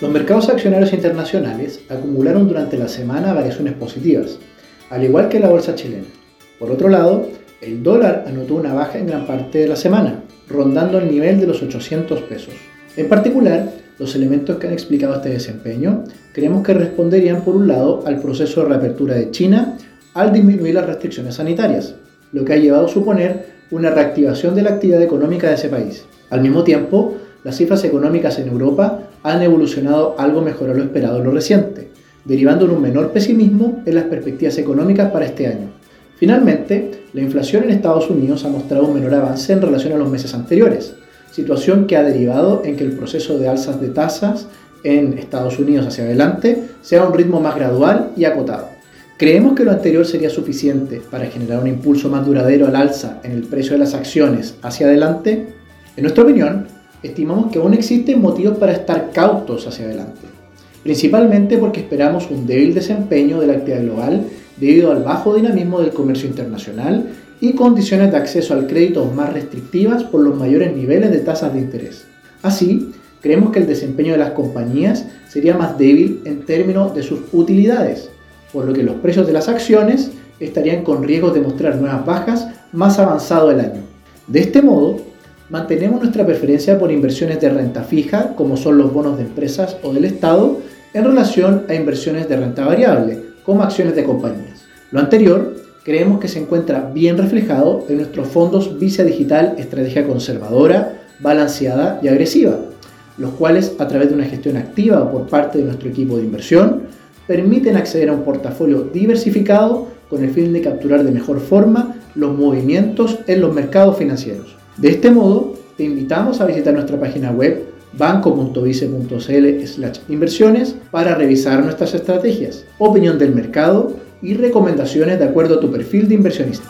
Los mercados accionarios internacionales acumularon durante la semana variaciones positivas, al igual que la bolsa chilena. Por otro lado, el dólar anotó una baja en gran parte de la semana, rondando el nivel de los 800 pesos. En particular, los elementos que han explicado este desempeño creemos que responderían por un lado al proceso de reapertura de China al disminuir las restricciones sanitarias, lo que ha llevado a suponer una reactivación de la actividad económica de ese país. Al mismo tiempo, las cifras económicas en Europa han evolucionado algo mejor a lo esperado en lo reciente, derivando en un menor pesimismo en las perspectivas económicas para este año. Finalmente, la inflación en Estados Unidos ha mostrado un menor avance en relación a los meses anteriores, situación que ha derivado en que el proceso de alzas de tasas en Estados Unidos hacia adelante sea a un ritmo más gradual y acotado. ¿Creemos que lo anterior sería suficiente para generar un impulso más duradero al alza en el precio de las acciones hacia adelante? En nuestra opinión, estimamos que aún existen motivos para estar cautos hacia adelante, principalmente porque esperamos un débil desempeño de la actividad global debido al bajo dinamismo del comercio internacional y condiciones de acceso al crédito más restrictivas por los mayores niveles de tasas de interés. Así, creemos que el desempeño de las compañías sería más débil en términos de sus utilidades, por lo que los precios de las acciones estarían con riesgo de mostrar nuevas bajas más avanzado el año. De este modo, mantenemos nuestra preferencia por inversiones de renta fija, como son los bonos de empresas o del Estado, en relación a inversiones de renta variable, como acciones de compañías. Lo anterior creemos que se encuentra bien reflejado en nuestros fondos Visa Digital Estrategia Conservadora, Balanceada y Agresiva, los cuales a través de una gestión activa por parte de nuestro equipo de inversión permiten acceder a un portafolio diversificado con el fin de capturar de mejor forma los movimientos en los mercados financieros. De este modo, te invitamos a visitar nuestra página web banco.vice.cl inversiones para revisar nuestras estrategias, opinión del mercado y recomendaciones de acuerdo a tu perfil de inversionista.